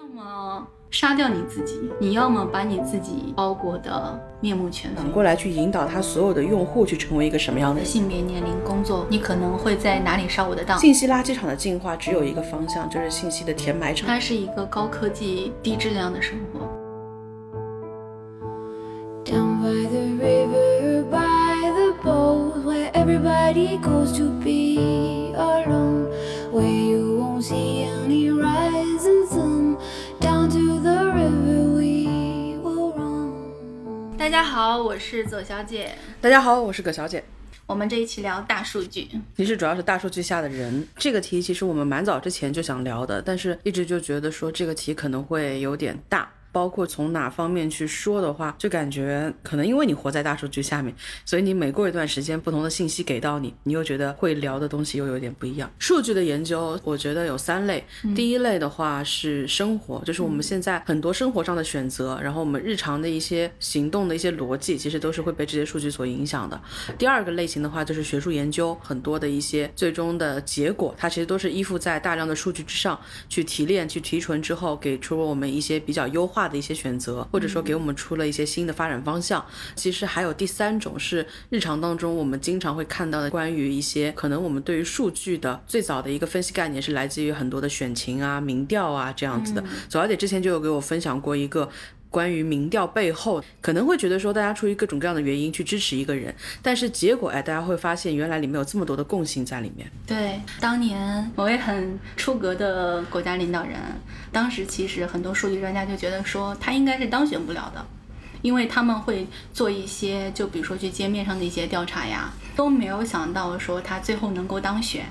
要么杀掉你自己，你要么把你自己包裹的面目全非。反过来去引导他所有的用户去成为一个什么样的？性别、年龄、工作，你可能会在哪里上我的当？信息垃圾场的进化只有一个方向，就是信息的填埋场。它是一个高科技、低质量的生活。Down by the river, by the boat, where everybody goes to be 大家好，我是左小姐。大家好，我是葛小姐。我们这一期聊大数据，其实主要是大数据下的人这个题，其实我们蛮早之前就想聊的，但是一直就觉得说这个题可能会有点大。包括从哪方面去说的话，就感觉可能因为你活在大数据下面，所以你每过一段时间，不同的信息给到你，你又觉得会聊的东西又有点不一样。数据的研究，我觉得有三类。第一类的话是生活，就是我们现在很多生活上的选择，然后我们日常的一些行动的一些逻辑，其实都是会被这些数据所影响的。第二个类型的话就是学术研究，很多的一些最终的结果，它其实都是依附在大量的数据之上去提炼、去提纯之后，给出了我们一些比较优化的一些选择，或者说给我们出了一些新的发展方向。其实还有第三种是日常当中我们经常会看到的，关于一些可能我们对于数据的最早的一个分析概念是来自于很多的选情啊、民调啊这样子的。左小姐之前就有给我分享过一个。关于民调背后，可能会觉得说大家出于各种各样的原因去支持一个人，但是结果哎，大家会发现原来里面有这么多的共性在里面。对，当年某位很出格的国家领导人，当时其实很多数据专家就觉得说他应该是当选不了的，因为他们会做一些，就比如说去街面上的一些调查呀，都没有想到说他最后能够当选。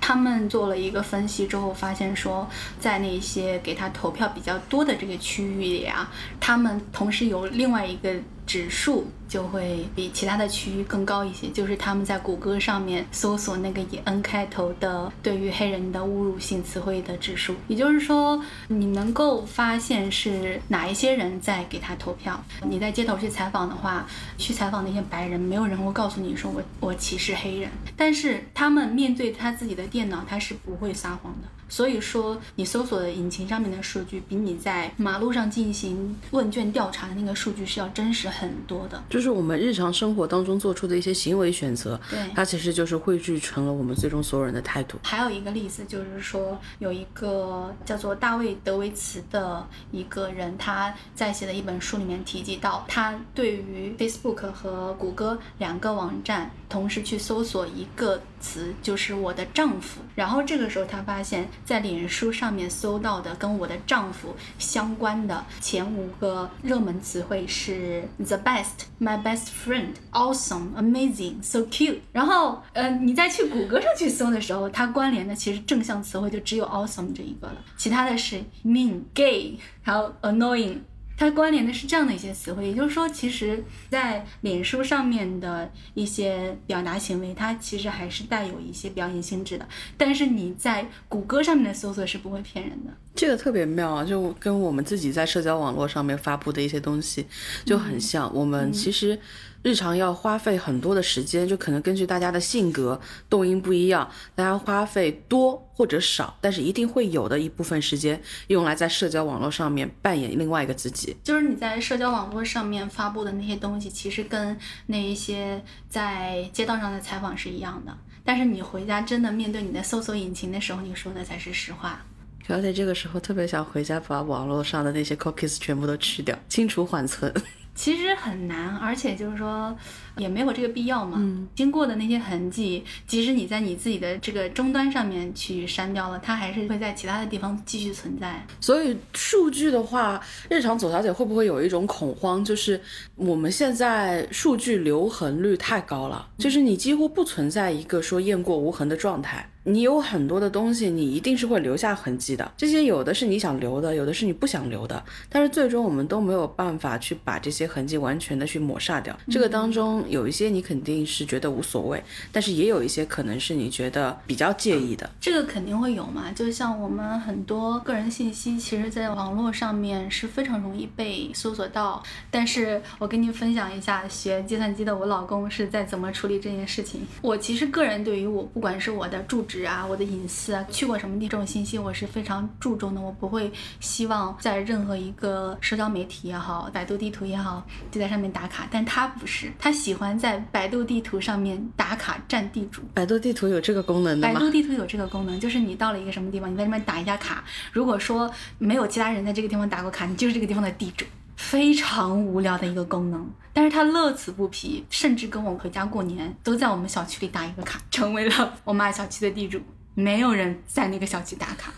他们做了一个分析之后，发现说，在那些给他投票比较多的这个区域里啊，他们同时有另外一个指数就会比其他的区域更高一些，就是他们在谷歌上面搜索那个以 N 开头的对于黑人的侮辱性词汇的指数，也就是说，你能够发现是哪一些人在给他投票。你在街头去采访的话，去采访那些白人，没有人会告诉你说我我歧视黑人，但是他们面对他自己的电脑，他是不会撒谎的。所以说，你搜索的引擎上面的数据，比你在马路上进行问卷调查的那个数据是要真实很多的。就是我们日常生活当中做出的一些行为选择，对它其实就是汇聚成了我们最终所有人的态度。还有一个例子就是说，有一个叫做大卫·德维茨的一个人，他在写的一本书里面提及到，他对于 Facebook 和谷歌两个网站同时去搜索一个词，就是我的丈夫。然后这个时候他发现，在脸书上面搜到的跟我的丈夫相关的前五个热门词汇是 the best、my best friend、awesome、amazing、so cute。然后，呃，你再去谷歌上去搜的时候，它关联的其实正向词汇就只有 awesome 这一个了，其他的是 mean、gay，还有 annoying。它关联的是这样的一些词汇，也就是说，其实，在脸书上面的一些表达行为，它其实还是带有一些表演性质的。但是你在谷歌上面的搜索是不会骗人的。这个特别妙啊，就跟我们自己在社交网络上面发布的一些东西就很像。我们其实日常要花费很多的时间，就可能根据大家的性格、动因不一样，大家花费多或者少，但是一定会有的一部分时间用来在社交网络上面扮演另外一个自己。就是你在社交网络上面发布的那些东西，其实跟那一些在街道上的采访是一样的。但是你回家真的面对你的搜索引擎的时候，你说的才是实话。小姐这个时候特别想回家把网络上的那些 cookies 全部都去掉，清除缓存。其实很难，而且就是说也没有这个必要嘛。嗯，经过的那些痕迹，即使你在你自己的这个终端上面去删掉了，它还是会在其他的地方继续存在。所以数据的话，日常左小姐会不会有一种恐慌，就是我们现在数据留痕率太高了，就是你几乎不存在一个说雁过无痕的状态。你有很多的东西，你一定是会留下痕迹的。这些有的是你想留的，有的是你不想留的。但是最终我们都没有办法去把这些痕迹完全的去抹杀掉。这个当中有一些你肯定是觉得无所谓，但是也有一些可能是你觉得比较介意的。这个肯定会有嘛，就像我们很多个人信息，其实在网络上面是非常容易被搜索到。但是我跟您分享一下，学计算机的我老公是在怎么处理这件事情。我其实个人对于我不管是我的住址。址啊、我的隐私啊、去过什么地这种信息，我是非常注重的。我不会希望在任何一个社交媒体也好、百度地图也好，就在上面打卡。但他不是，他喜欢在百度地图上面打卡占地主。百度地图有这个功能的吗？百度地图有这个功能，就是你到了一个什么地方，你在那边打一下卡。如果说没有其他人在这个地方打过卡，你就是这个地方的地主。非常无聊的一个功能，但是他乐此不疲，甚至跟我回家过年都在我们小区里打一个卡，成为了我妈小区的地主。没有人在那个小区打卡，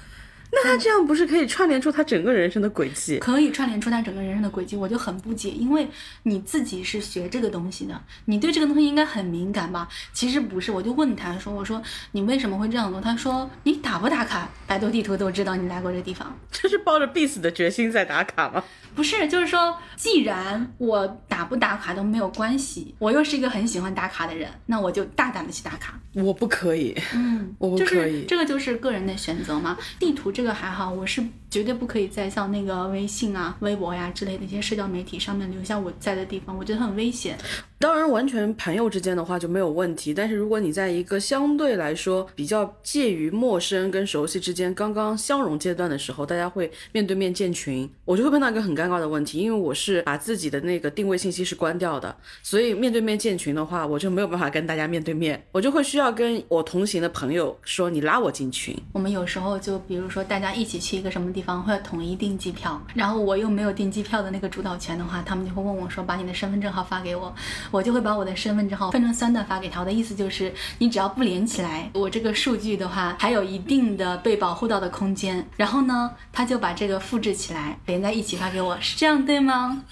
那他这样不是可以串联出他整个人生的轨迹？可以串联出他整个人生的轨迹，我就很不解，因为你自己是学这个东西的，你对这个东西应该很敏感吧？其实不是，我就问他说：“我说你为什么会这样做？”他说：“你打不打卡，百度地图都知道你来过这地方。”这是抱着必死的决心在打卡吗？不是，就是说，既然我打不打卡都没有关系，我又是一个很喜欢打卡的人，那我就大胆的去打卡。我不可以，嗯，我不可以是这个就是个人的选择嘛。地图这个还好，我是绝对不可以在像那个微信啊、微博呀之类的一些社交媒体上面留下我在的地方，我觉得很危险。当然，完全朋友之间的话就没有问题。但是如果你在一个相对来说比较介于陌生跟熟悉之间刚刚相融阶段的时候，大家会面对面建群，我就会碰到一个很尴尬的问题，因为我是把自己的那个定位信息是关掉的，所以面对面建群的话，我就没有办法跟大家面对面，我就会需要跟我同行的朋友说你拉我进群。我们有时候就比如说大家一起去一个什么地方，会统一订机票，然后我又没有订机票的那个主导权的话，他们就会问我说把你的身份证号发给我，我就会把我的身份证号分成三段发给他。我的意思就是你只要不连起来，我这个数据的话还有一定的被保护到的空间。然后呢，他就把这个复制起来连在一起发给我，是这样对吗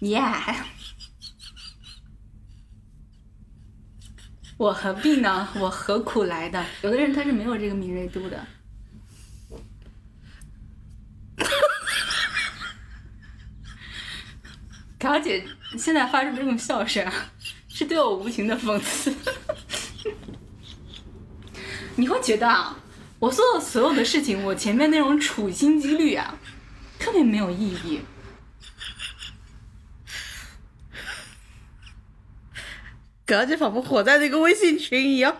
？Yeah。我何必呢？我何苦来的？有的人他是没有这个敏锐度的。卡姐现在发出这种笑声，是对我无情的讽刺。你会觉得啊，我做的所有的事情，我前面那种处心积虑啊，特别没有意义。感觉仿佛活在那个微信群一样，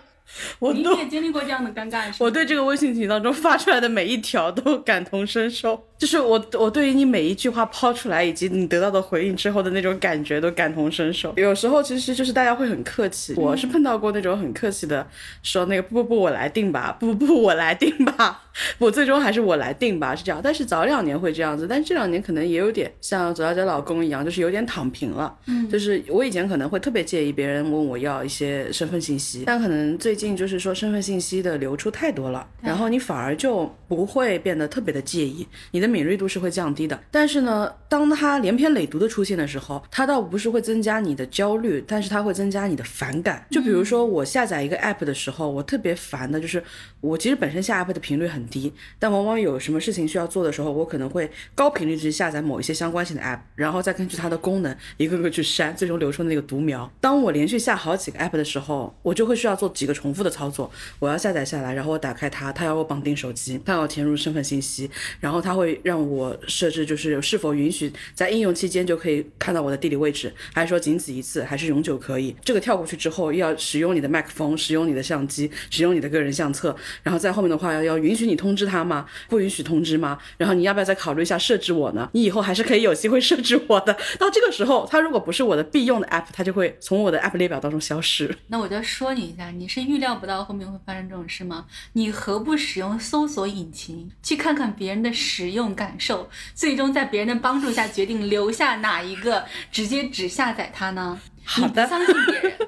我都你也经历过这样的尴尬，我对这个微信群当中发出来的每一条都感同身受，就是我我对于你每一句话抛出来以及你得到的回应之后的那种感觉都感同身受。有时候其实就是大家会很客气，我是碰到过那种很客气的，说那个不不不我来定吧，不不不我来定吧，我最终还是我来定吧，是这样。但是早两年会这样子，但这两年可能也有点像左小姐老公一样，就是有点躺平了。嗯，就是我以前可能会特别介意别人问我要一些身份信息，但可能最近就是说身份信息的流出太多了，然后你反而就不会变得特别的介意，你的敏锐度是会降低的。但是呢，当它连篇累牍的出现的时候，它倒不是会增加你的焦虑，但是它会增加你的反感。就比如说我下载一个 app 的时候，我特别烦的就是我其实本身下 app 的频率很低，但往往有什么事情需要做的时候，我可能会高频率去下载某一些相关性的 app，然后再根据它的功能一个个去删，最终留出那个独苗。当我连续下好几个 app 的时候，我就会需要做几个重复的操作。我要下载下来，然后我打开它，它要我绑定手机，它要填入身份信息，然后它会让我设置就是是否允许在应用期间就可以看到我的地理位置，还是说仅此一次，还是永久可以？这个跳过去之后，要使用你的麦克风，使用你的相机，使用你的个人相册，然后在后面的话要要允许你通知他吗？不允许通知吗？然后你要不要再考虑一下设置我呢？你以后还是可以有机会设置我的。到这个时候，它如果不是我的必用的 app，它就会从我的 app 列表当中消失。那我就说你一下，你是预料不到后面会发生这种事吗？你何不使用搜索引擎去看看别人的使用感受，最终在别人的帮助下决定留下哪一个，直接只下载它呢？好的你不相信别人，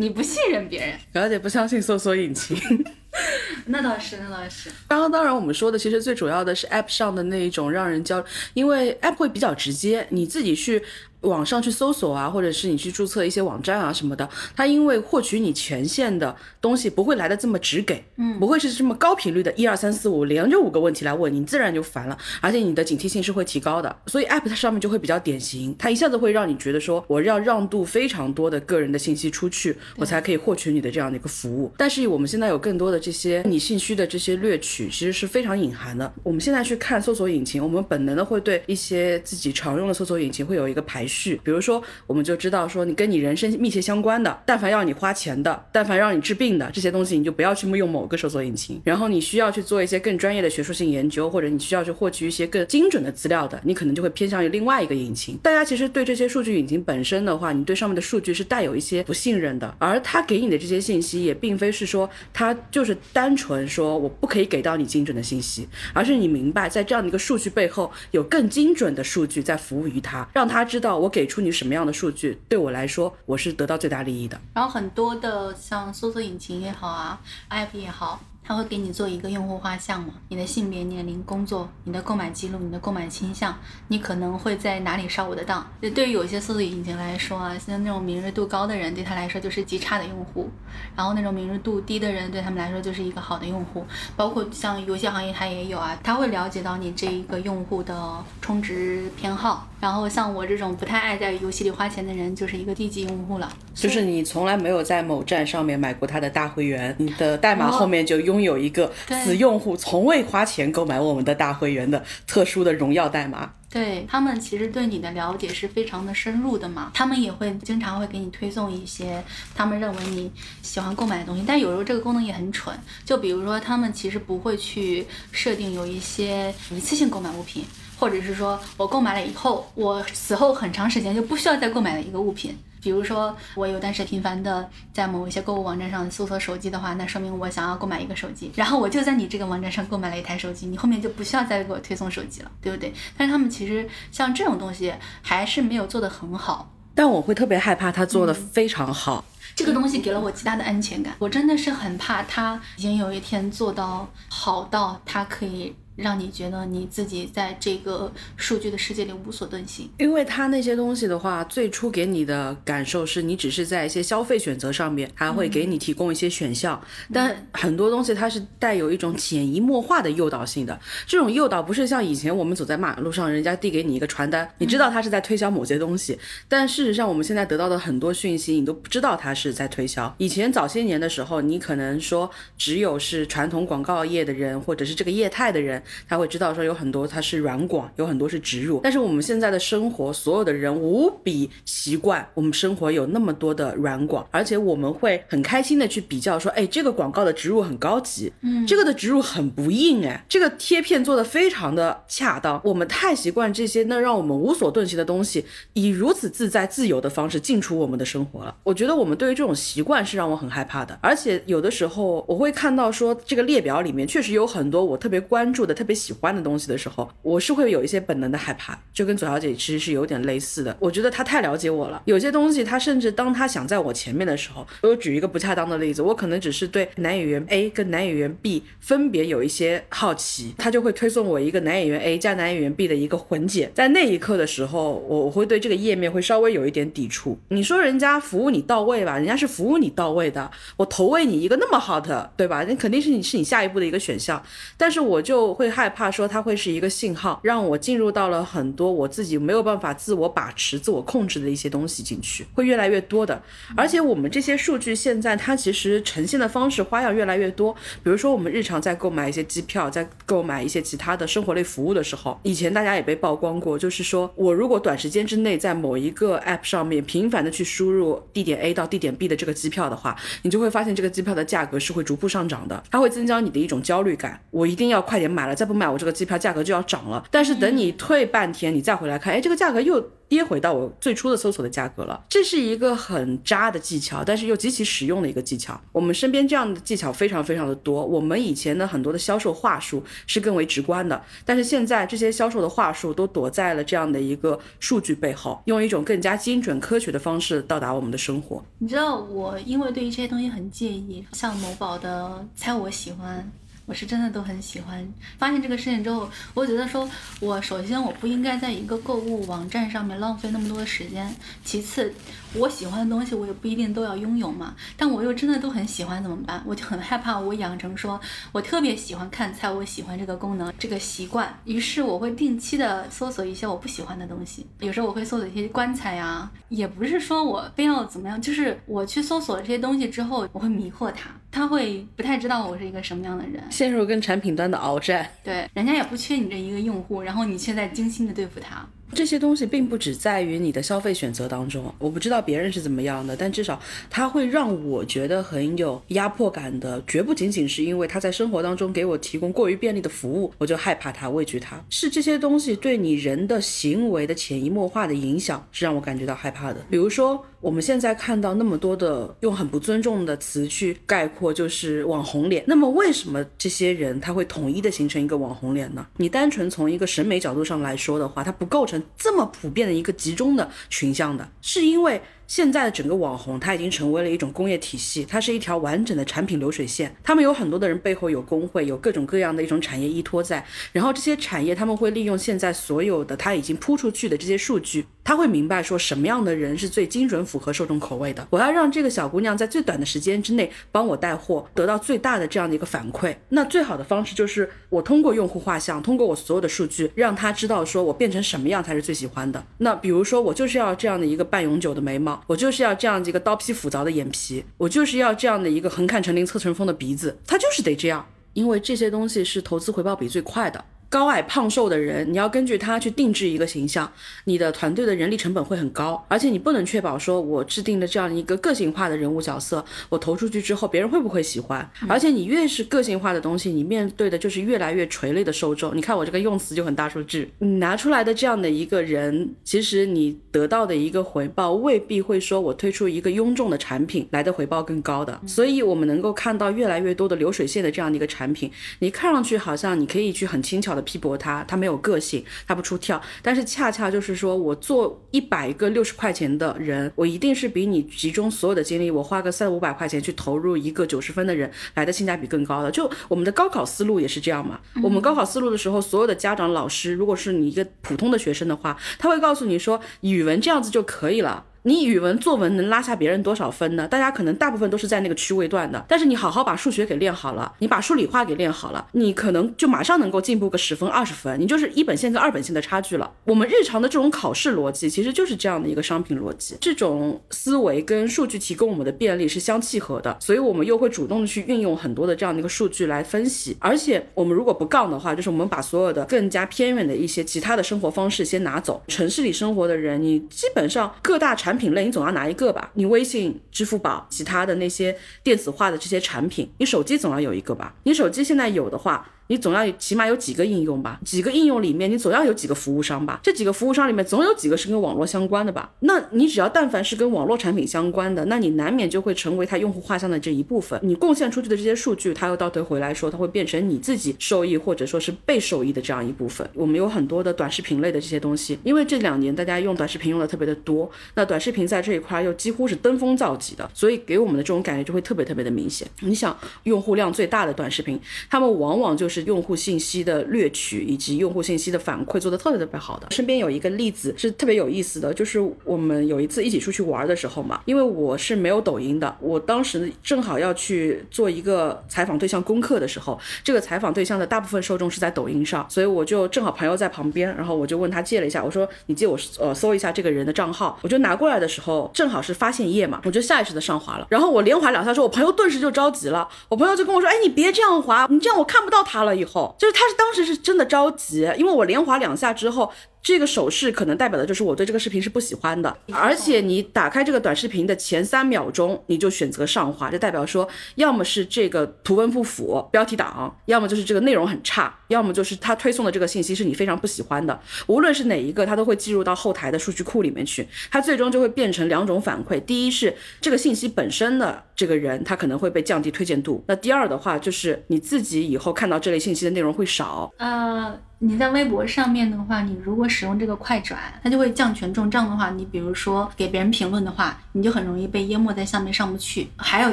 你不信任别人，表姐不相信搜索引擎。那倒是，那倒是。刚刚当然我们说的其实最主要的是 App 上的那一种让人交，因为 App 会比较直接，你自己去网上去搜索啊，或者是你去注册一些网站啊什么的，它因为获取你权限的东西不会来的这么直给，嗯，不会是这么高频率的，一二三四五连着五个问题来问你，自然就烦了，而且你的警惕性是会提高的，所以 App 它上面就会比较典型，它一下子会让你觉得说我要让渡非常多的个人的信息出去，我才可以获取你的这样的一个服务。但是我们现在有更多的这些你信息的这些掠取，其实是非常隐含的。我们现在去看搜索引擎，我们本能的会对一些自己常用的搜索引擎会有一个排序。比如说，我们就知道说，你跟你人生密切相关的，但凡要你花钱的，但凡让你治病的这些东西，你就不要去用某个搜索引擎。然后你需要去做一些更专业的学术性研究，或者你需要去获取一些更精准的资料的，你可能就会偏向于另外一个引擎。大家其实对这些数据引擎本身的话，你对上面的数据是带有一些不信任的，而他给你的这些信息也并非是说他就是单纯说我不可以给到你精准的信息，而是你明白在这样的一个数据背后有更精准的数据在服务于他，让他知道我给出你什么样的数据对我来说我是得到最大利益的。然后很多的像搜索引擎也好啊，app 也好。它会给你做一个用户画像嘛？你的性别、年龄、工作、你的购买记录、你的购买倾向，你可能会在哪里上我的当？对于有些搜索引擎来说啊，像那种敏锐度高的人，对他来说就是极差的用户；然后那种敏锐度低的人，对他们来说就是一个好的用户。包括像游戏行业，它也有啊，它会了解到你这一个用户的充值偏好。然后像我这种不太爱在游戏里花钱的人，就是一个低级用户了。就是你从来没有在某站上面买过他的大会员，你的代码后面就拥有一个此用户从未花钱购买我们的大会员的特殊的荣耀代码。对他们其实对你的了解是非常的深入的嘛，他们也会经常会给你推送一些他们认为你喜欢购买的东西，但有时候这个功能也很蠢，就比如说他们其实不会去设定有一些一次性购买物品。或者是说我购买了以后，我死后很长时间就不需要再购买的一个物品。比如说我有段时间频繁的在某一些购物网站上搜索手机的话，那说明我想要购买一个手机。然后我就在你这个网站上购买了一台手机，你后面就不需要再给我推送手机了，对不对？但是他们其实像这种东西还是没有做得很好。但我会特别害怕他做的非常好。这个东西给了我极大的安全感。我真的是很怕他已经有一天做到好到他可以。让你觉得你自己在这个数据的世界里无所遁形，因为它那些东西的话，最初给你的感受是你只是在一些消费选择上面，还会给你提供一些选项，但很多东西它是带有一种潜移默化的诱导性的。这种诱导不是像以前我们走在马路上，人家递给你一个传单，你知道他是在推销某些东西，但事实上我们现在得到的很多讯息，你都不知道他是在推销。以前早些年的时候，你可能说只有是传统广告业的人，或者是这个业态的人。他会知道说有很多它是软广，有很多是植入。但是我们现在的生活，所有的人无比习惯我们生活有那么多的软广，而且我们会很开心的去比较说，哎，这个广告的植入很高级，嗯，这个的植入很不硬，哎，这个贴片做的非常的恰当。我们太习惯这些那让我们无所遁形的东西，以如此自在自由的方式进出我们的生活了。我觉得我们对于这种习惯是让我很害怕的。而且有的时候我会看到说，这个列表里面确实有很多我特别关注的、特别喜欢的东西的时候，我是会有一些本能的害怕，就跟左小姐其实是有点类似的。我觉得她太了解我了，有些东西她甚至当她想在我前面的时候，我举一个不恰当的例子，我可能只是对男演员 A 跟男演员 B 分别有一些好奇，她就会推送我一个男演员 A 加男演员 B 的一个混剪，在那一刻的时候，我我会对这个页面会稍微有一点抵触。你说人家服务你到位吧，人家是服务你到位的，我投喂你一个那么好的，对吧？那肯定是你是你下一步的一个选项，但是我就会害怕说它会是一个信号，让我进入到了很多我自己没有办法自我把持、自我控制的一些东西进去，会越来越多的。而且我们这些数据现在它其实呈现的方式花样越来越多。比如说我们日常在购买一些机票，在购买一些其他的生活类服务的时候，以前大家也被曝光过，就是说我如果短时间之内在某一个 app 上面频繁的去输入地点 A 到地点 B 的这个机票的话，你就会发现这个机票的价格是会逐步上涨的，它会增加你的一种焦虑感。我一定要快点买了，再不买我这个机票价格就要涨了。但是等你退半天，你再回来看，哎，这个价格又跌回到我最初的搜索的价格了。这是一个很渣的技巧，但是又极其实用的一个技巧。我们身边这样的技巧非常非常的多。我们以前的很多的销售话术是更为直观的，但是现在这些销售的话术都躲在了这样的一个数据背后，用一种更加精准科学的方式到达我们的生活。你知道，我因为对于这些东西很介意，像某宝的猜我喜欢。我是真的都很喜欢。发现这个事情之后，我觉得说，我首先我不应该在一个购物网站上面浪费那么多的时间。其次，我喜欢的东西我也不一定都要拥有嘛。但我又真的都很喜欢怎么办？我就很害怕我养成说我特别喜欢看菜，我喜欢这个功能这个习惯。于是我会定期的搜索一些我不喜欢的东西。有时候我会搜索一些棺材呀，也不是说我非要怎么样，就是我去搜索这些东西之后，我会迷惑他，他会不太知道我是一个什么样的人。陷入跟产品端的鏖战，对，人家也不缺你这一个用户，然后你却在精心的对付他。这些东西并不只在于你的消费选择当中，我不知道别人是怎么样的，但至少它会让我觉得很有压迫感的，绝不仅仅是因为他在生活当中给我提供过于便利的服务，我就害怕他、畏惧他，是这些东西对你人的行为的潜移默化的影响，是让我感觉到害怕的。比如说，我们现在看到那么多的用很不尊重的词去概括，就是网红脸。那么为什么这些人他会统一的形成一个网红脸呢？你单纯从一个审美角度上来说的话，它不构成这么普遍的一个集中的群像的，是因为。现在的整个网红，它已经成为了一种工业体系，它是一条完整的产品流水线。他们有很多的人背后有工会，有各种各样的一种产业依托在。然后这些产业他们会利用现在所有的他已经铺出去的这些数据，他会明白说什么样的人是最精准符合受众口味的。我要让这个小姑娘在最短的时间之内帮我带货，得到最大的这样的一个反馈。那最好的方式就是我通过用户画像，通过我所有的数据，让他知道说我变成什么样才是最喜欢的。那比如说我就是要这样的一个半永久的眉毛。我就是要这样子一个刀劈斧凿的眼皮，我就是要这样的一个横看成岭侧成峰的鼻子，他就是得这样，因为这些东西是投资回报比最快的。高矮胖瘦的人，你要根据他去定制一个形象，你的团队的人力成本会很高，而且你不能确保说我制定的这样一个个性化的人物角色，我投出去之后别人会不会喜欢？而且你越是个性化的东西，你面对的就是越来越垂泪的受众。你看我这个用词就很大数据，你拿出来的这样的一个人，其实你得到的一个回报未必会说我推出一个臃肿的产品来的回报更高的。所以我们能够看到越来越多的流水线的这样的一个产品，你看上去好像你可以去很轻巧。批驳他，他没有个性，他不出跳。但是恰恰就是说，我做一百个六十块钱的人，我一定是比你集中所有的精力，我花个三五百块钱去投入一个九十分的人来的性价比更高的。就我们的高考思路也是这样嘛。我们高考思路的时候，所有的家长、老师，如果是你一个普通的学生的话，他会告诉你说，语文这样子就可以了。你语文作文能拉下别人多少分呢？大家可能大部分都是在那个区位段的，但是你好好把数学给练好了，你把数理化给练好了，你可能就马上能够进步个十分二十分，你就是一本线跟二本线的差距了。我们日常的这种考试逻辑其实就是这样的一个商品逻辑，这种思维跟数据提供我们的便利是相契合的，所以我们又会主动的去运用很多的这样的一个数据来分析。而且我们如果不杠的话，就是我们把所有的更加偏远的一些其他的生活方式先拿走，城市里生活的人，你基本上各大产品类你总要拿一个吧，你微信、支付宝、其他的那些电子化的这些产品，你手机总要有一个吧？你手机现在有的话。你总要起码有几个应用吧？几个应用里面，你总要有几个服务商吧？这几个服务商里面，总有几个是跟网络相关的吧？那你只要但凡是跟网络产品相关的，那你难免就会成为它用户画像的这一部分。你贡献出去的这些数据，它又倒退回来说，它会变成你自己受益或者说是被受益的这样一部分。我们有很多的短视频类的这些东西，因为这两年大家用短视频用的特别的多，那短视频在这一块又几乎是登峰造极的，所以给我们的这种感觉就会特别特别的明显。你想，用户量最大的短视频，他们往往就是用户信息。的掠取以及用户信息的反馈做的特别特别好的，身边有一个例子是特别有意思的，就是我们有一次一起出去玩的时候嘛，因为我是没有抖音的，我当时正好要去做一个采访对象功课的时候，这个采访对象的大部分受众是在抖音上，所以我就正好朋友在旁边，然后我就问他借了一下，我说你借我呃搜一下这个人的账号，我就拿过来的时候正好是发现页嘛，我就下意识的上滑了，然后我连滑两下之后，我朋友顿时就着急了，我朋友就跟我说，哎你别这样滑，你这样我看不到他了，以后就是他。当时是真的着急，因为我连滑两下之后。这个手势可能代表的就是我对这个视频是不喜欢的，而且你打开这个短视频的前三秒钟，你就选择上滑，就代表说，要么是这个图文不符，标题党，要么就是这个内容很差，要么就是他推送的这个信息是你非常不喜欢的。无论是哪一个，它都会计入到后台的数据库里面去，它最终就会变成两种反馈：第一是这个信息本身的这个人，他可能会被降低推荐度；那第二的话，就是你自己以后看到这类信息的内容会少。嗯。你在微博上面的话，你如果使用这个快转，它就会降权重。这样的话，你比如说给别人评论的话，你就很容易被淹没在下面上不去。还有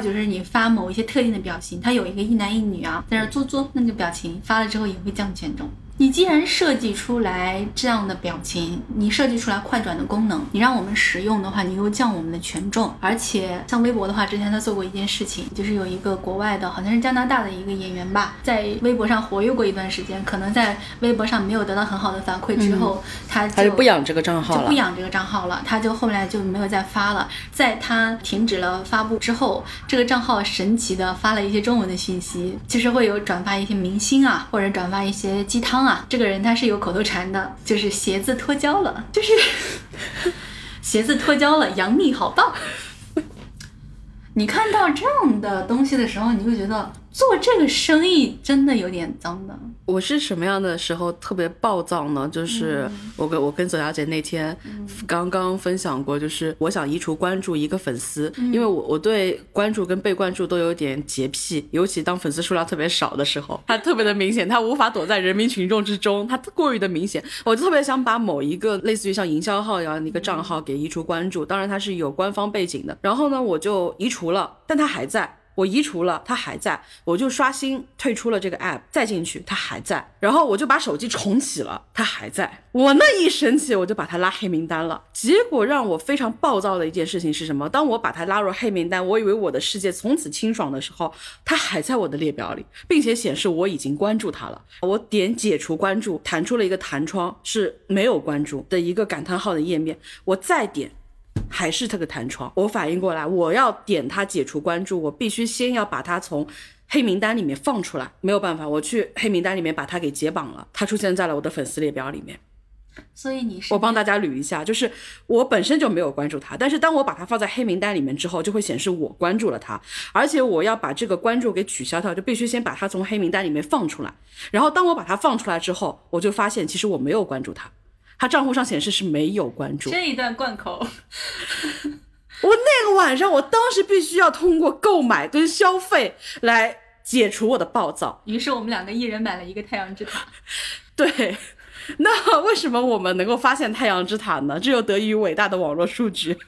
就是你发某一些特定的表情，它有一个一男一女啊，在那做作，那个表情发了之后也会降权重。你既然设计出来这样的表情，你设计出来快转的功能，你让我们使用的话，你又降我们的权重，而且像微博的话，之前他做过一件事情，就是有一个国外的，好像是加拿大的一个演员吧，在微博上活跃过一段时间，可能在微博上没有得到很好的反馈之后，他就不养这个账号了，就不养这个账号了，他就后来就没有再发了。在他停止了发布之后，这个账号神奇的发了一些中文的信息，就是会有转发一些明星啊，或者转发一些鸡汤。啊，这个人他是有口头禅的，就是鞋子脱胶了，就是 鞋子脱胶了，杨幂好棒。你看到这样的东西的时候，你会觉得做这个生意真的有点脏的。我是什么样的时候特别暴躁呢？就是我跟我跟左小姐那天刚刚分享过，就是我想移除关注一个粉丝，因为我我对关注跟被关注都有点洁癖，尤其当粉丝数量特别少的时候，他特别的明显，他无法躲在人民群众之中，他过于的明显，我就特别想把某一个类似于像营销号一样的一个账号给移除关注，当然它是有官方背景的，然后呢我就移除了，但它还在。我移除了，它还在，我就刷新退出了这个 app，再进去它还在，然后我就把手机重启了，它还在。我那一生气，我就把它拉黑名单了。结果让我非常暴躁的一件事情是什么？当我把它拉入黑名单，我以为我的世界从此清爽的时候，它还在我的列表里，并且显示我已经关注它了。我点解除关注，弹出了一个弹窗，是没有关注的一个感叹号的页面。我再点。还是这个弹窗，我反应过来，我要点他解除关注，我必须先要把它从黑名单里面放出来。没有办法，我去黑名单里面把它给解绑了，它出现在了我的粉丝列表里面。所以你是我帮大家捋一下，就是我本身就没有关注他，但是当我把它放在黑名单里面之后，就会显示我关注了他，而且我要把这个关注给取消掉，就必须先把他从黑名单里面放出来。然后当我把它放出来之后，我就发现其实我没有关注他。他账户上显示是没有关注。这一段贯口，我那个晚上，我当时必须要通过购买跟消费来解除我的暴躁。于是我们两个一人买了一个太阳之塔。对，那为什么我们能够发现太阳之塔呢？这又得益于伟大的网络数据。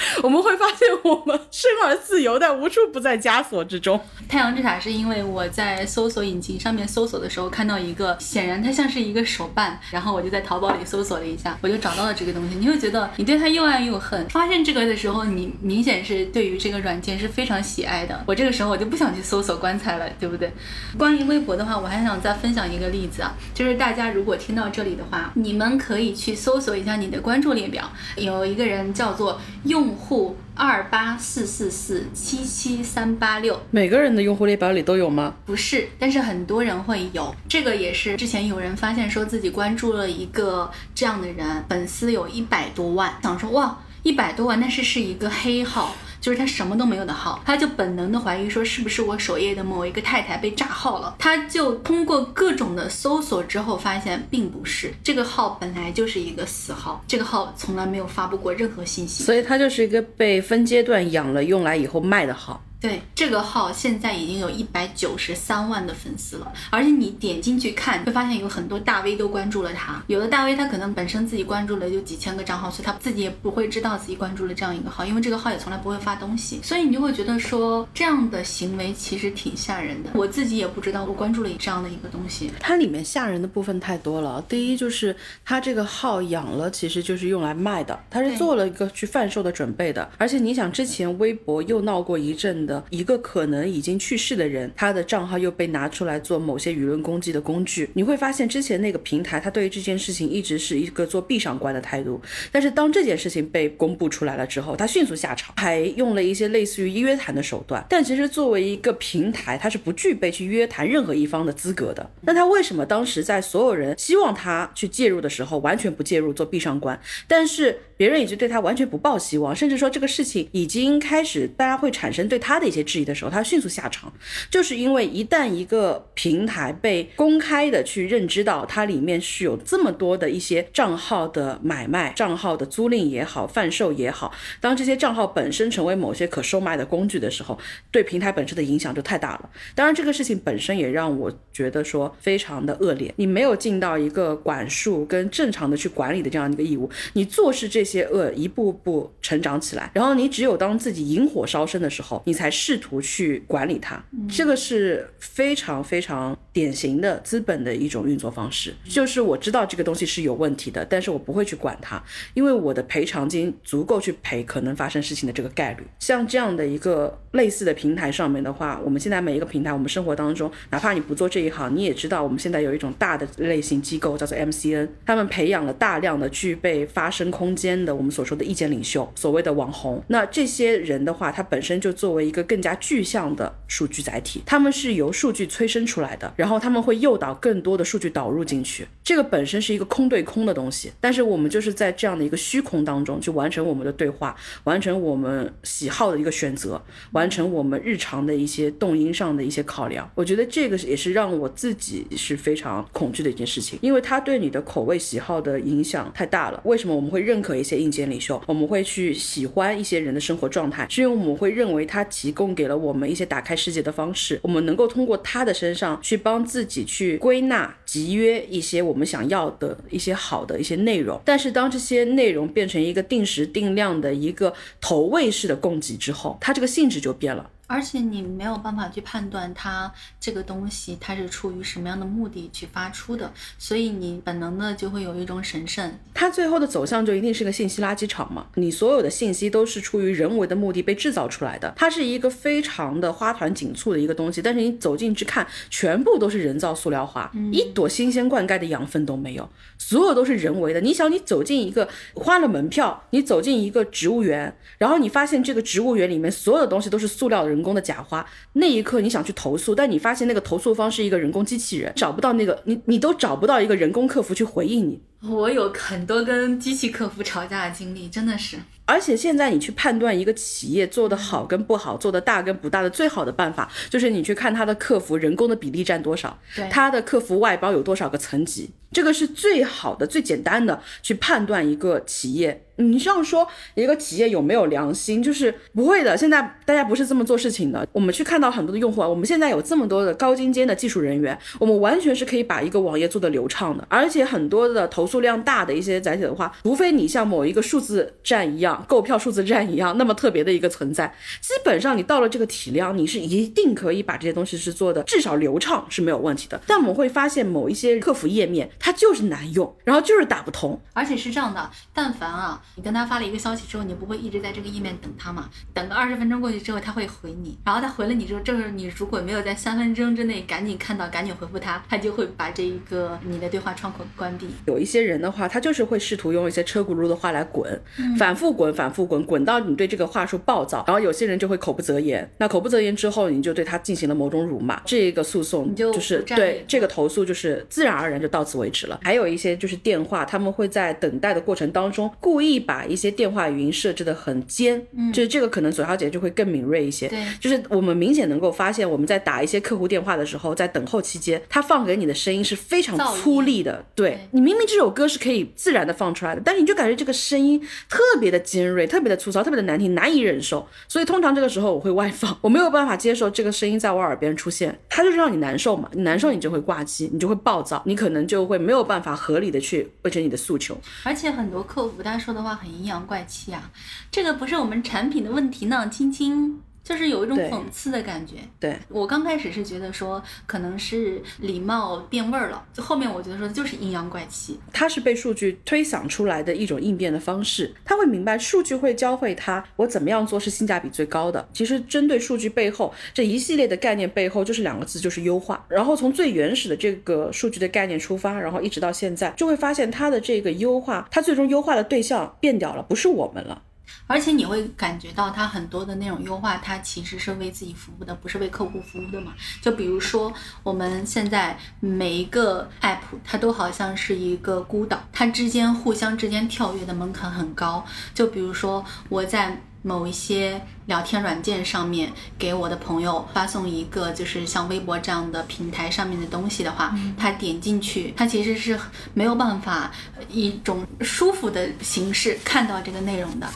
我们会发现，我们生而自由，但无处不在枷锁之中。太阳之塔是因为我在搜索引擎上面搜索的时候看到一个，显然它像是一个手办，然后我就在淘宝里搜索了一下，我就找到了这个东西。你会觉得你对它又爱又恨。发现这个的时候，你明显是对于这个软件是非常喜爱的。我这个时候我就不想去搜索棺材了，对不对？关于微博的话，我还想再分享一个例子啊，就是大家如果听到这里的话，你们可以去搜索一下你的关注列表，有一个人叫做用。用户二八四四四七七三八六，每个人的用户列表里都有吗？不是，但是很多人会有。这个也是之前有人发现说自己关注了一个这样的人，粉丝有一百多万，想说哇，一百多万，但是是一个黑号。就是他什么都没有的号，他就本能的怀疑说是不是我首页的某一个太太被炸号了，他就通过各种的搜索之后发现并不是这个号本来就是一个死号，这个号从来没有发布过任何信息，所以他就是一个被分阶段养了用来以后卖的号。对这个号现在已经有一百九十三万的粉丝了，而且你点进去看，会发现有很多大 V 都关注了他。有的大 V 他可能本身自己关注了就几千个账号，所以他自己也不会知道自己关注了这样一个号，因为这个号也从来不会发东西。所以你就会觉得说这样的行为其实挺吓人的。我自己也不知道我关注了这样的一个东西，它里面吓人的部分太多了。第一就是他这个号养了，其实就是用来卖的，他是做了一个去贩售的准备的。而且你想，之前微博又闹过一阵。的一个可能已经去世的人，他的账号又被拿出来做某些舆论攻击的工具。你会发现，之前那个平台，他对于这件事情一直是一个做闭上关的态度。但是当这件事情被公布出来了之后，他迅速下场，还用了一些类似于约谈的手段。但其实作为一个平台，他是不具备去约谈任何一方的资格的。那他为什么当时在所有人希望他去介入的时候，完全不介入做闭上关？但是别人已经对他完全不抱希望，甚至说这个事情已经开始，大家会产生对他的一些质疑的时候，他迅速下场，就是因为一旦一个平台被公开的去认知到它里面是有这么多的一些账号的买卖、账号的租赁也好、贩售也好，当这些账号本身成为某些可售卖的工具的时候，对平台本身的影响就太大了。当然，这个事情本身也让我觉得说非常的恶劣，你没有尽到一个管束跟正常的去管理的这样一个义务，你做事这。些恶一步步成长起来，然后你只有当自己引火烧身的时候，你才试图去管理它。这个是非常非常典型的资本的一种运作方式。就是我知道这个东西是有问题的，但是我不会去管它，因为我的赔偿金足够去赔可能发生事情的这个概率。像这样的一个类似的平台上面的话，我们现在每一个平台，我们生活当中，哪怕你不做这一行，你也知道我们现在有一种大的类型机构叫做 MCN，他们培养了大量的具备发声空间。的我们所说的意见领袖，所谓的网红，那这些人的话，他本身就作为一个个更加具象的数据载体，它们是由数据催生出来的，然后他们会诱导更多的数据导入进去。这个本身是一个空对空的东西，但是我们就是在这样的一个虚空当中去完成我们的对话，完成我们喜好的一个选择，完成我们日常的一些动因上的一些考量。我觉得这个也是让我自己是非常恐惧的一件事情，因为它对你的口味喜好的影响太大了。为什么我们会认可一些硬件领袖？我们会去喜欢一些人的生活状态，是因为我们会认为他提供给了我们一些打开世界的方式，我们能够通过他的身上去帮自己去归纳、集约一些我们想要的一些好的一些内容。但是当这些内容变成一个定时定量的一个投喂式的供给之后，它这个性质就变了。而且你没有办法去判断它这个东西它是出于什么样的目的去发出的，所以你本能的就会有一种神圣。它最后的走向就一定是个信息垃圾场嘛？你所有的信息都是出于人为的目的被制造出来的，它是一个非常的花团锦簇的一个东西。但是你走进去看，全部都是人造塑料花，一朵新鲜灌溉的养分都没有，所有都是人为的。你想，你走进一个花了门票，你走进一个植物园，然后你发现这个植物园里面所有的东西都是塑料人工的假花，那一刻你想去投诉，但你发现那个投诉方是一个人工机器人，找不到那个你你都找不到一个人工客服去回应你。我有很多跟机器客服吵架的经历，真的是。而且现在你去判断一个企业做的好跟不好，做的大跟不大的最好的办法，就是你去看它的客服人工的比例占多少，对它的客服外包有多少个层级，这个是最好的、最简单的去判断一个企业。你这样说，一个企业有没有良心，就是不会的。现在大家不是这么做事情的。我们去看到很多的用户啊，我们现在有这么多的高精尖的技术人员，我们完全是可以把一个网页做得流畅的。而且很多的投诉量大的一些载体的话，除非你像某一个数字站一样，购票数字站一样那么特别的一个存在，基本上你到了这个体量，你是一定可以把这些东西是做的至少流畅是没有问题的。但我们会发现某一些客服页面它就是难用，然后就是打不通。而且是这样的，但凡啊，你跟他发了一个消息之后，你不会一直在这个页面等他嘛？等个二十分钟过去之后，他会回你，然后他回了你之后，这时候你如果没有在三分钟之内赶紧看到，赶紧回复他，他就会把这一个你的对话窗口关闭。有一些人的话，他就是会试图用一些车轱辘的话来滚，反复滚，反复滚，滚到你对这个话术暴躁。然后有些人就会口不择言，那口不择言之后，你就对他进行了某种辱骂，这个诉讼就是对这个投诉就是自然而然就到此为止了。还有一些就是电话，他们会在等待的过程当中故意把一些电话语音设置的很尖，嗯，就是这个可能左小姐就会更敏锐一些，对就是我们明显能够发现，我们在打一些客户电话的时候，在等候期间，他放给你的声音是非常粗粝的。对对你明明这首歌是可以自然的放出来的，但是你就感觉这个声音特别的尖锐、特别的粗糙、特别的难听，难以忍受。所以通常这个时候我会外放，我没有办法接受这个声音在我耳边出现，它就是让你难受嘛。你难受，你就会挂机，你就会暴躁，你可能就会没有办法合理的去完成你的诉求。而且很多客服他说的话很阴阳怪气啊，这个不是我们产品的问题呢，亲亲。就是有一种讽刺的感觉。对，我刚开始是觉得说可能是礼貌变味儿了，就后面我觉得说就是阴阳怪气。他是被数据推想出来的一种应变的方式。他会明白，数据会教会他我怎么样做是性价比最高的。其实针对数据背后这一系列的概念背后，就是两个字，就是优化。然后从最原始的这个数据的概念出发，然后一直到现在，就会发现它的这个优化，它最终优化的对象变掉了，不是我们了。而且你会感觉到它很多的那种优化，它其实是为自己服务的，不是为客户服务的嘛。就比如说我们现在每一个 app，它都好像是一个孤岛，它之间互相之间跳跃的门槛很高。就比如说我在某一些聊天软件上面给我的朋友发送一个就是像微博这样的平台上面的东西的话，他点进去，他其实是没有办法以一种舒服的形式看到这个内容的。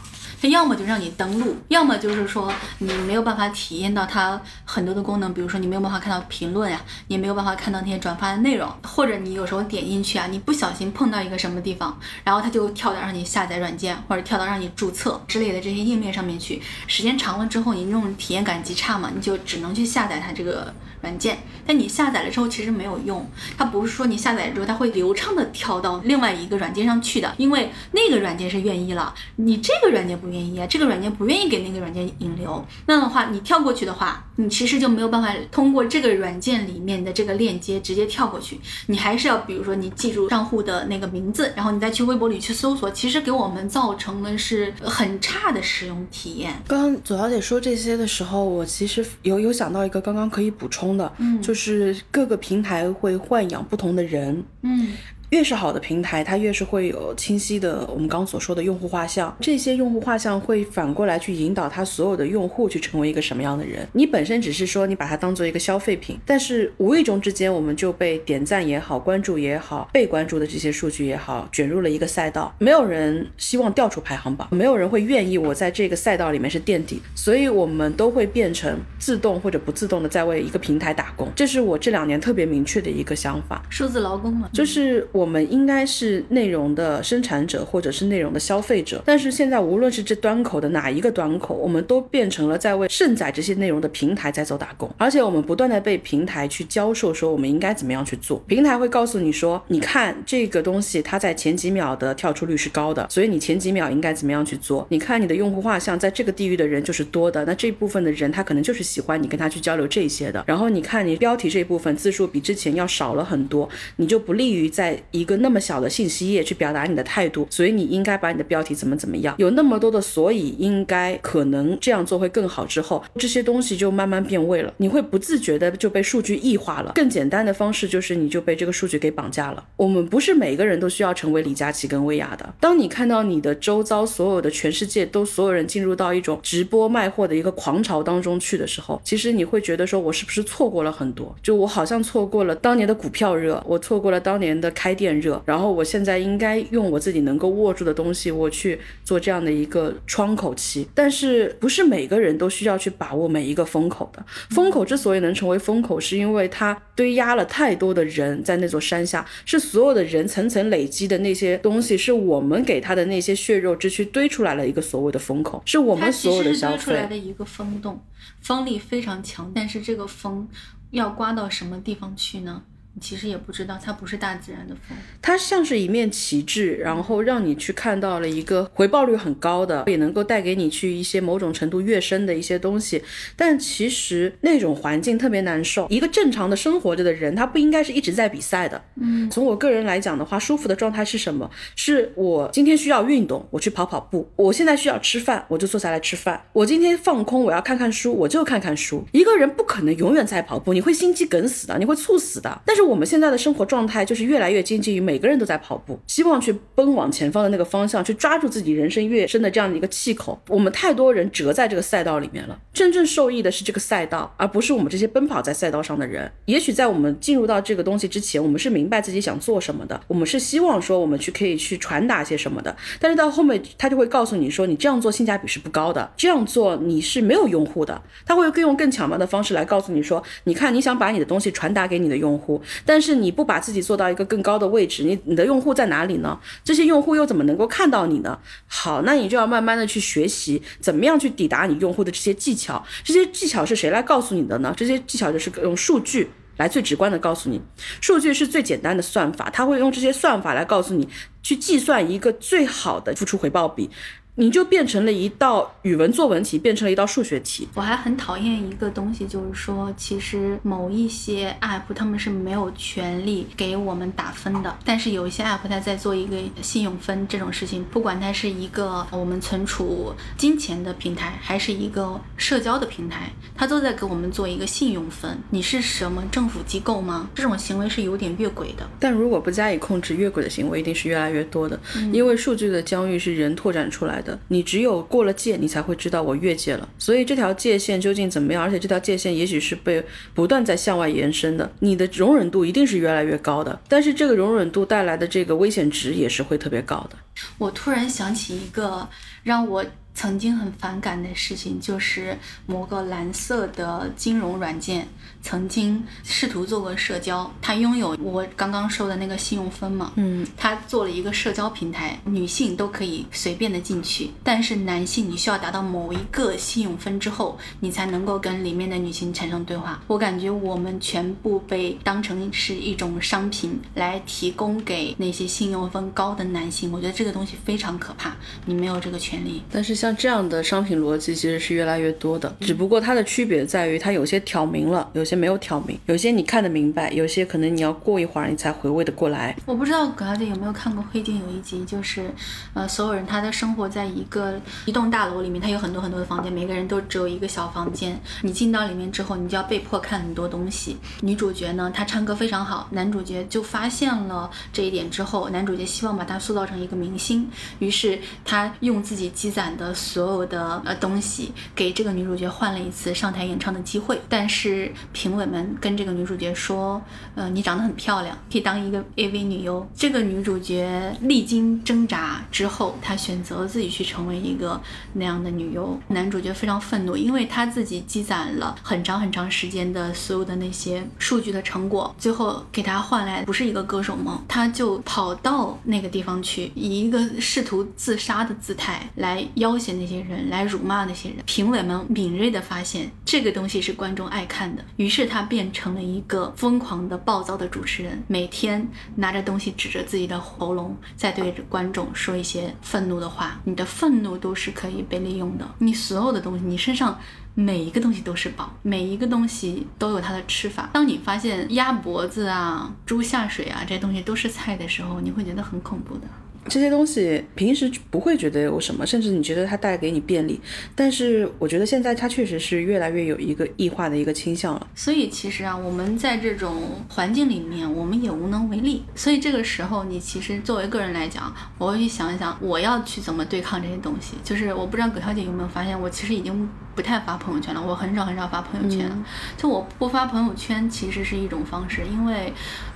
它要么就让你登录，要么就是说你没有办法体验到它很多的功能，比如说你没有办法看到评论呀，你也没有办法看到那些转发的内容，或者你有时候点进去啊，你不小心碰到一个什么地方，然后它就跳到让你下载软件，或者跳到让你注册之类的这些页面上面去，时间长了之后，你那种体验感极差嘛，你就只能去下载它这个软件。但你下载了之后其实没有用，它不是说你下载之后它会流畅的跳到另外一个软件上去的，因为那个软件是愿意了，你这个软件不愿愿意啊，这个软件不愿意给那个软件引流，那样的话你跳过去的话，你其实就没有办法通过这个软件里面的这个链接直接跳过去，你还是要比如说你记住账户的那个名字，然后你再去微博里去搜索，其实给我们造成的是很差的使用体验。刚刚左小姐说这些的时候，我其实有有想到一个刚刚可以补充的，嗯，就是各个平台会豢养不同的人，嗯。越是好的平台，它越是会有清晰的我们刚刚所说的用户画像。这些用户画像会反过来去引导他所有的用户去成为一个什么样的人。你本身只是说你把它当做一个消费品，但是无意中之间我们就被点赞也好、关注也好、被关注的这些数据也好卷入了一个赛道。没有人希望掉出排行榜，没有人会愿意我在这个赛道里面是垫底，所以我们都会变成自动或者不自动的在为一个平台打工。这是我这两年特别明确的一个想法。数字劳工嘛，就是我我们应该是内容的生产者，或者是内容的消费者。但是现在，无论是这端口的哪一个端口，我们都变成了在为盛载这些内容的平台在走打工。而且我们不断的被平台去教授说我们应该怎么样去做。平台会告诉你说，你看这个东西它在前几秒的跳出率是高的，所以你前几秒应该怎么样去做。你看你的用户画像在这个地域的人就是多的，那这部分的人他可能就是喜欢你跟他去交流这些的。然后你看你标题这一部分字数比之前要少了很多，你就不利于在一个那么小的信息页去表达你的态度，所以你应该把你的标题怎么怎么样，有那么多的所以应该可能这样做会更好之后，这些东西就慢慢变味了，你会不自觉的就被数据异化了。更简单的方式就是你就被这个数据给绑架了。我们不是每个人都需要成为李佳琦跟薇娅的。当你看到你的周遭所有的全世界都所有人进入到一种直播卖货的一个狂潮当中去的时候，其实你会觉得说，我是不是错过了很多？就我好像错过了当年的股票热，我错过了当年的开店热，然后我现在应该用我自己能够握住的东西，我去做这样的一个窗口期。但是不是每个人都需要去把握每一个风口的？风口之所以能成为风口，是因为它堆压了太多的人在那座山下，是所有的人层层累积的那些东西，是我们给他的那些血肉之躯堆出来了一个所谓的风口，是我们所有的消它其实是堆出来。的一个风洞，风力非常强，但是这个风要刮到什么地方去呢？你其实也不知道，它不是大自然的风。它像是一面旗帜，然后让你去看到了一个回报率很高的，也能够带给你去一些某种程度跃升的一些东西。但其实那种环境特别难受。一个正常的生活着的人，他不应该是一直在比赛的。嗯，从我个人来讲的话，舒服的状态是什么？是我今天需要运动，我去跑跑步；我现在需要吃饭，我就坐下来吃饭；我今天放空，我要看看书，我就看看书。一个人不可能永远在跑步，你会心肌梗死的，你会猝死的。但是我们现在的生活状态就是越来越接近于每个人都在跑步，希望去奔往前方的那个方向，去抓住自己人生跃升的这样的一个气口。我们太多人折在这个赛道里面了，真正受益的是这个赛道，而不是我们这些奔跑在赛道上的人。也许在我们进入到这个东西之前，我们是明白自己想做什么的，我们是希望说我们去可以去传达些什么的。但是到后面，他就会告诉你说，你这样做性价比是不高的，这样做你是没有用户的。他会更用更巧妙的方式来告诉你说，你看你想把你的东西传达给你的用户，但是你不把自己做到一个更高的位置，你你的用户在哪里呢？这些用户又怎么能够看到你呢？好，那你就要慢慢的去学习怎么样去抵达你用户的这些技巧。这些技巧是谁来告诉你的呢？这些技巧就是用数据。来最直观的告诉你，数据是最简单的算法，它会用这些算法来告诉你去计算一个最好的付出回报比，你就变成了一道语文作文题，变成了一道数学题。我还很讨厌一个东西，就是说，其实某一些 app 他们是没有权利给我们打分的，但是有一些 app 它在做一个信用分这种事情，不管它是一个我们存储金钱的平台，还是一个社交的平台，它都在给我们做一个信用分。你是什么政府机构吗？这种行为是有点越轨的。但如果不加以控制，越轨的行为一定是越来越多的，因为数据的疆域是人拓展出来你只有过了界，你才会知道我越界了。所以这条界限究竟怎么样？而且这条界限也许是被不断在向外延伸的，你的容忍度一定是越来越高的。但是这个容忍度带来的这个危险值也是会特别高的。我突然想起一个让我曾经很反感的事情，就是某个蓝色的金融软件曾经试图做过社交，它拥有我刚刚说的那个信用分嘛，嗯，它做了一个社交平台，女性都可以随便的进去，但是男性你需要达到某一个信用分之后，你才能够跟里面的女性产生对话。我感觉我们全部被当成是一种商品来提供给那些信用分高的男性，我觉得这个东西非常可怕，你没有这个权利。但是像这样的商品逻辑其实是越来越多的，只不过它的区别在于它有些挑明了，有些没有挑明，有些你看得明白，有些可能你要过一会儿你才回味得过来。我不知道葛小姐有没有看过《黑镜》有一集，就是呃，所有人他的生活在一个一栋大楼里面，他有很多很多的房间，每个人都只有一个小房间。你进到里面之后，你就要被迫看很多东西。女主角呢，她唱歌非常好，男主角就发现了这一点之后，男主角希望把她塑造成一个明星，于是他用自己积攒的所有的呃东西，给这个女主角换了一次上台演唱的机会。但是评委们跟这个女主角说，呃，你长得很漂亮，可以当一个 AV 女优。这个女主角历经挣扎之后，她选择自己去成为一个那样的女优。男主角非常愤怒，因为他自己积攒了很长很长时间的所有的那些数据的成果，最后给他换来不是一个歌手梦，他就跑到那个地方去，以一个试图自杀的姿态来要那些人，来辱骂那些人。评委们敏锐地发现这个东西是观众爱看的，于是他变成了一个疯狂的、暴躁的主持人，每天拿着东西指着自己的喉咙，在对着观众说一些愤怒的话。你的愤怒都是可以被利用的，你所有的东西，你身上。每一个东西都是宝，每一个东西都有它的吃法。当你发现鸭脖子啊、猪下水啊这些东西都是菜的时候，你会觉得很恐怖的。这些东西平时不会觉得有什么，甚至你觉得它带给你便利，但是我觉得现在它确实是越来越有一个异化的一个倾向了。所以其实啊，我们在这种环境里面，我们也无能为力。所以这个时候，你其实作为个人来讲，我会去想一想，我要去怎么对抗这些东西。就是我不知道葛小姐有没有发现，我其实已经不太发朋友圈了，我很少很少发朋友圈。就我不发朋友圈，其实是一种方式，因为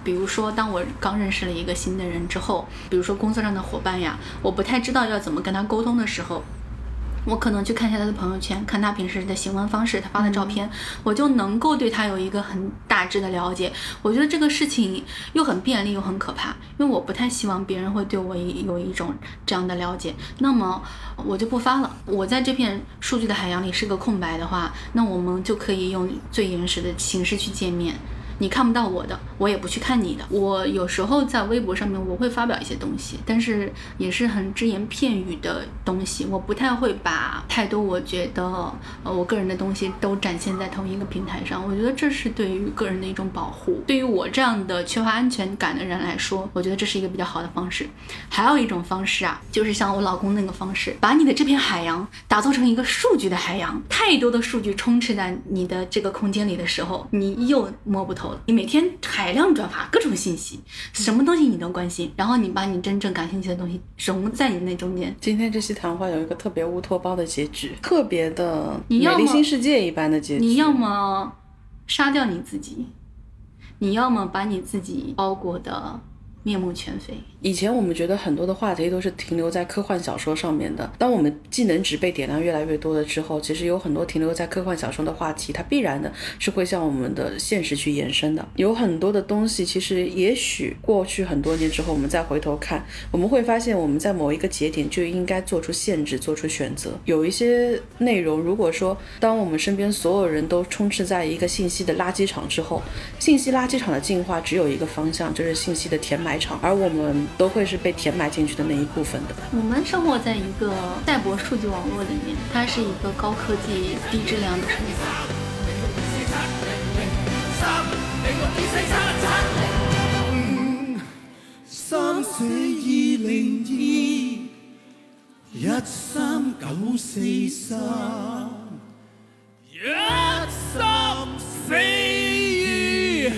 比如说，当我刚认识了一个新的人之后，比如说工作上的伙伴呀，我不太知道要怎么跟他沟通的时候。我可能去看一下他的朋友圈，看他平时的行文方式，他发的照片，我就能够对他有一个很大致的了解。我觉得这个事情又很便利又很可怕，因为我不太希望别人会对我有一种这样的了解。那么我就不发了。我在这片数据的海洋里是个空白的话，那我们就可以用最原始的形式去见面。你看不到我的，我也不去看你的。我有时候在微博上面我会发表一些东西，但是也是很只言片语的东西。我不太会把太多我觉得呃我个人的东西都展现在同一个平台上。我觉得这是对于个人的一种保护。对于我这样的缺乏安全感的人来说，我觉得这是一个比较好的方式。还有一种方式啊，就是像我老公那个方式，把你的这片海洋打造成一个数据的海洋。太多的数据充斥在你的这个空间里的时候，你又摸不透。你每天海量转发各种信息，什么东西你都关心，然后你把你真正感兴趣的东西融在你那中间。今天这期谈话有一个特别乌托邦的结局，特别的你要么美丽新世界一般的结局。你要么杀掉你自己，你要么把你自己包裹的面目全非。以前我们觉得很多的话题都是停留在科幻小说上面的，当我们技能值被点亮越来越多了之后，其实有很多停留在科幻小说的话题，它必然的是会向我们的现实去延伸的。有很多的东西，其实也许过去很多年之后，我们再回头看，我们会发现我们在某一个节点就应该做出限制，做出选择。有一些内容，如果说当我们身边所有人都充斥在一个信息的垃圾场之后，信息垃圾场的进化只有一个方向，就是信息的填埋而我们都会是被填埋进去的那一部分的。我们生活在一个赛博数据网络里面它是一个高科技低质量的生活三零三零一一三九四三一三四一